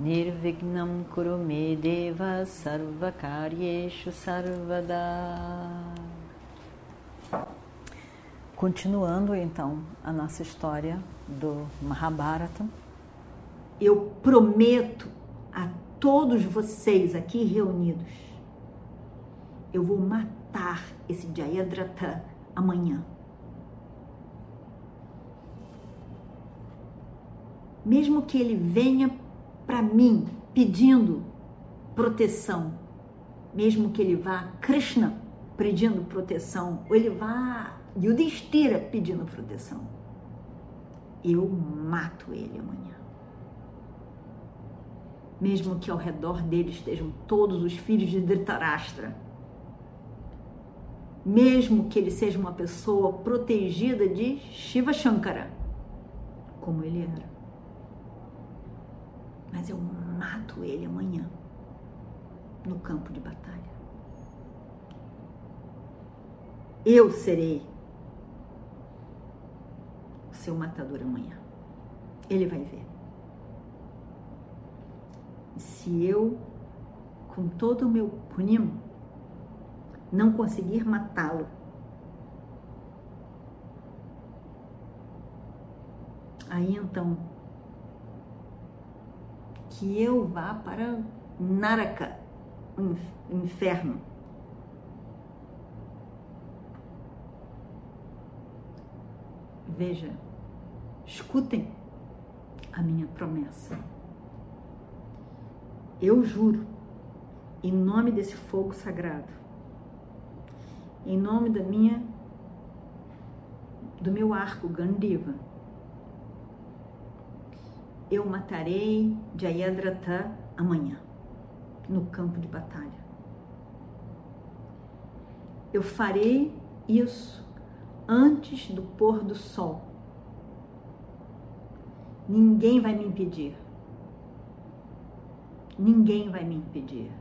Nirvignam Kurume Deva Sarvakaryeshu Sarvada Continuando então a nossa história do Mahabharata. Eu prometo a todos vocês aqui reunidos, eu vou matar esse Jayadratha amanhã. Mesmo que ele venha para mim pedindo proteção, mesmo que ele vá Krishna pedindo proteção, ou ele vá Yudhishthira pedindo proteção, eu mato ele amanhã. Mesmo que ao redor dele estejam todos os filhos de Dhritarashtra, mesmo que ele seja uma pessoa protegida de Shiva Shankara, como ele era mas eu mato ele amanhã no campo de batalha. Eu serei o seu matador amanhã. Ele vai ver. Se eu, com todo o meu punham, não conseguir matá-lo, aí então que eu vá para Naraka, o inferno. Veja, escutem a minha promessa. Eu juro, em nome desse fogo sagrado, em nome da minha do meu arco Gandiva, eu matarei Jayadratha amanhã, no campo de batalha. Eu farei isso antes do pôr do sol. Ninguém vai me impedir. Ninguém vai me impedir.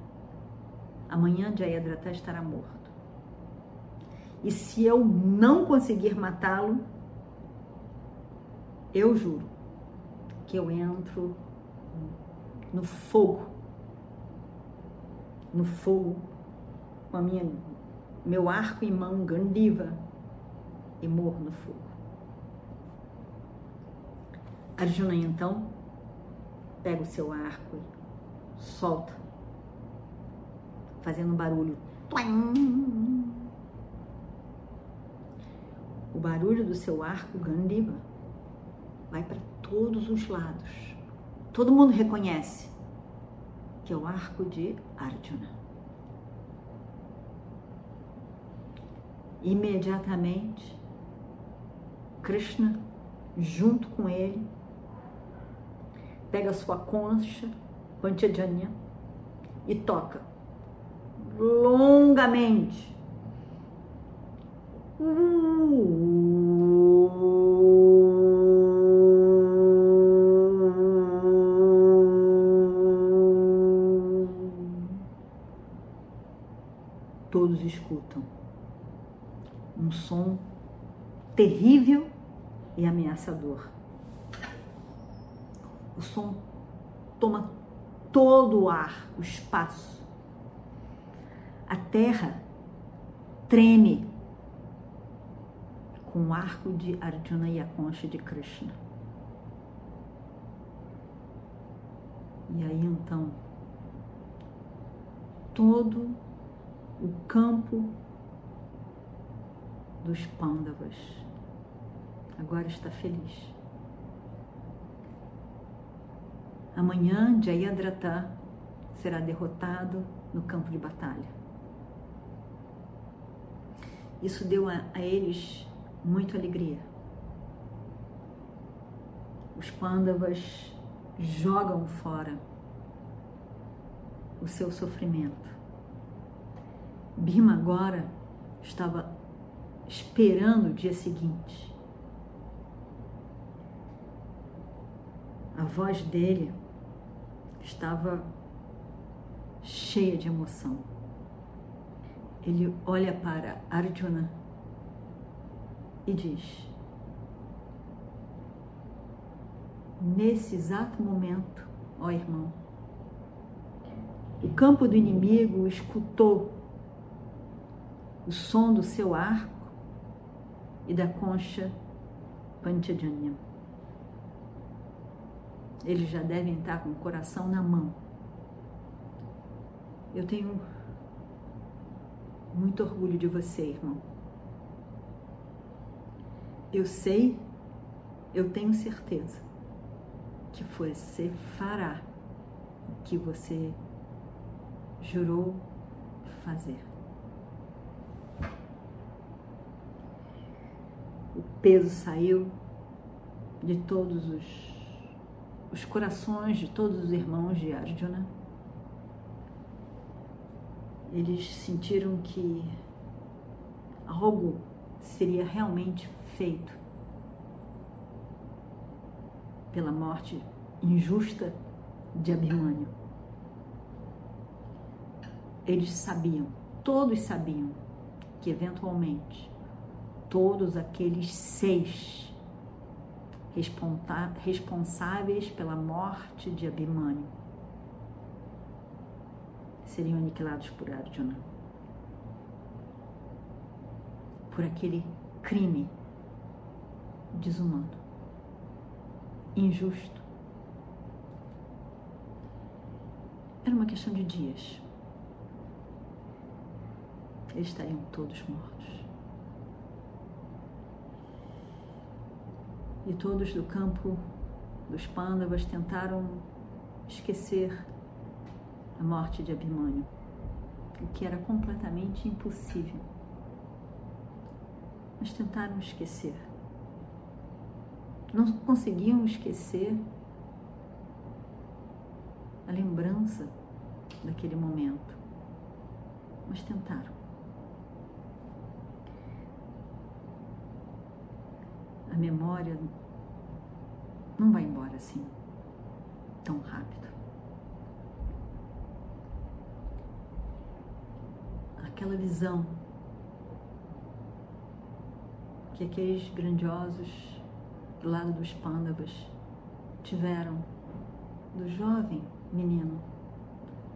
Amanhã Jayadratha estará morto. E se eu não conseguir matá-lo, eu juro que eu entro no fogo, no fogo, com a minha, meu arco em mão, Gandiva, e morro no fogo. Arjuna então pega o seu arco e solta, fazendo um barulho. O barulho do seu arco Gandiva vai para todos os lados. Todo mundo reconhece que é o arco de Arjuna. Imediatamente, Krishna, junto com ele, pega sua concha, Panchajanya, e toca longamente. Uh, terrível e ameaçador. O som toma todo o ar, o espaço. A terra treme com o arco de Arjuna e a concha de Krishna. E aí então, todo o campo dos pândavas. Agora está feliz. Amanhã, Jayadratha será derrotado no campo de batalha. Isso deu a, a eles muita alegria. Os pândavas jogam fora o seu sofrimento. Bima agora estava esperando o dia seguinte. A voz dele estava cheia de emoção. Ele olha para Arjuna e diz: Nesse exato momento, ó irmão, o campo do inimigo escutou o som do seu arco e da concha Panchajanya. Eles já devem estar com o coração na mão. Eu tenho muito orgulho de você, irmão. Eu sei, eu tenho certeza que você fará o que você jurou fazer. O peso saiu de todos os, os corações de todos os irmãos de Arjuna. Eles sentiram que algo seria realmente feito pela morte injusta de Abhimanyu. Eles sabiam, todos sabiam, que eventualmente todos aqueles seis responsáveis pela morte de Abhimanyu seriam aniquilados por Arjuna. Por aquele crime desumano, injusto. Era uma questão de dias. Eles estariam todos mortos. E todos do campo dos Pândavas tentaram esquecer a morte de Abhimanyu, o que era completamente impossível. Mas tentaram esquecer. Não conseguiam esquecer a lembrança daquele momento, mas tentaram. A memória não vai embora assim, tão rápido. aquela visão que aqueles grandiosos do lado dos pândavas tiveram do jovem menino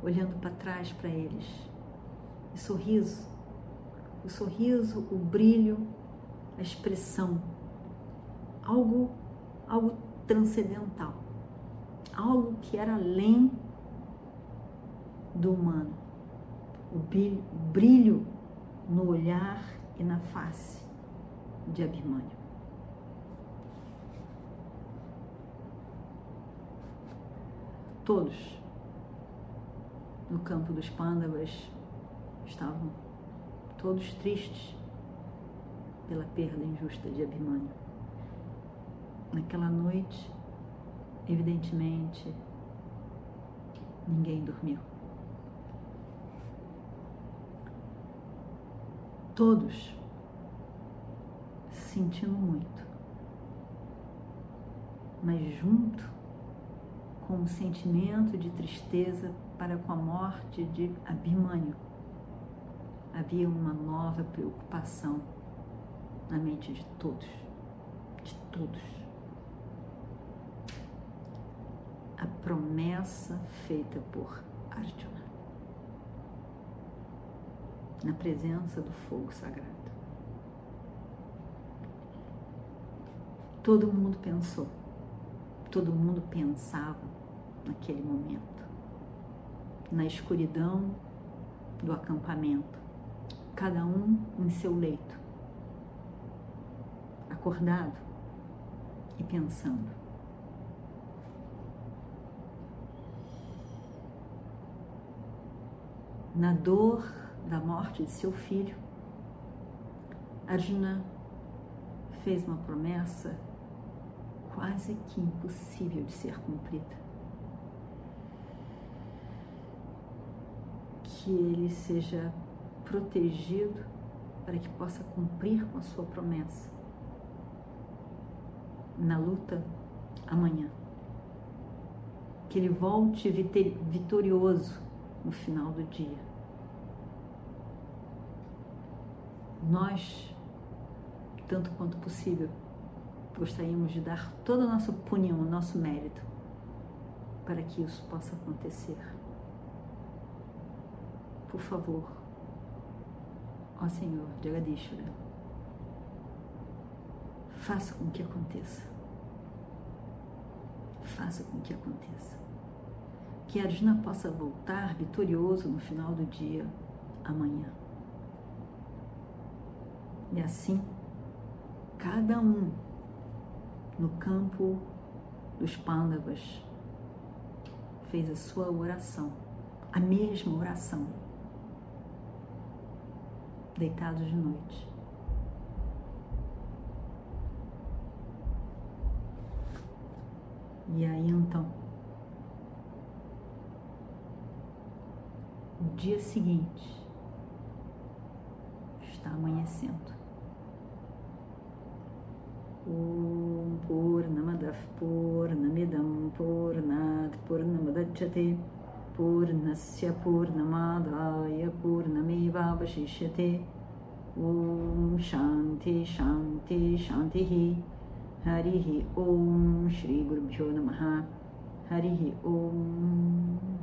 olhando para trás para eles. E sorriso, o sorriso, o brilho, a expressão, algo, algo transcendental, algo que era além do humano o brilho no olhar e na face de Abhimanyu. Todos no campo dos Pândavas estavam todos tristes pela perda injusta de Abhimanyu. Naquela noite, evidentemente, ninguém dormiu. todos sentindo muito, mas junto com um sentimento de tristeza para com a morte de Abhimanyu, havia uma nova preocupação na mente de todos, de todos. A promessa feita por Arjuna. Na presença do fogo sagrado. Todo mundo pensou, todo mundo pensava naquele momento, na escuridão do acampamento, cada um em seu leito, acordado e pensando. Na dor da morte de seu filho, Arjuna fez uma promessa quase que impossível de ser cumprida. que ele seja protegido para que possa cumprir com a sua promessa na luta amanhã. Que ele volte vitorioso no final do dia. Nós, tanto quanto possível, gostaríamos de dar toda a nossa opinião, o nosso mérito, para que isso possa acontecer. Por favor, ó Senhor, Jagadishvara, faça com que aconteça. Faça com que aconteça. Que Arjuna possa voltar vitorioso no final do dia amanhã. E assim, cada um no campo dos Pandavas fez a sua oração, a mesma oração, deitados de noite. E aí então, o dia seguinte. Está amanhecendo. Om Purnamadav Purnamidam Purnat purnamadachate Purnasya Purnamadaya Purnamevavashishyate. Om Shanti Shanti Shantihi. Harihi Om Shri Gurubhyo Namaha. Harihi Om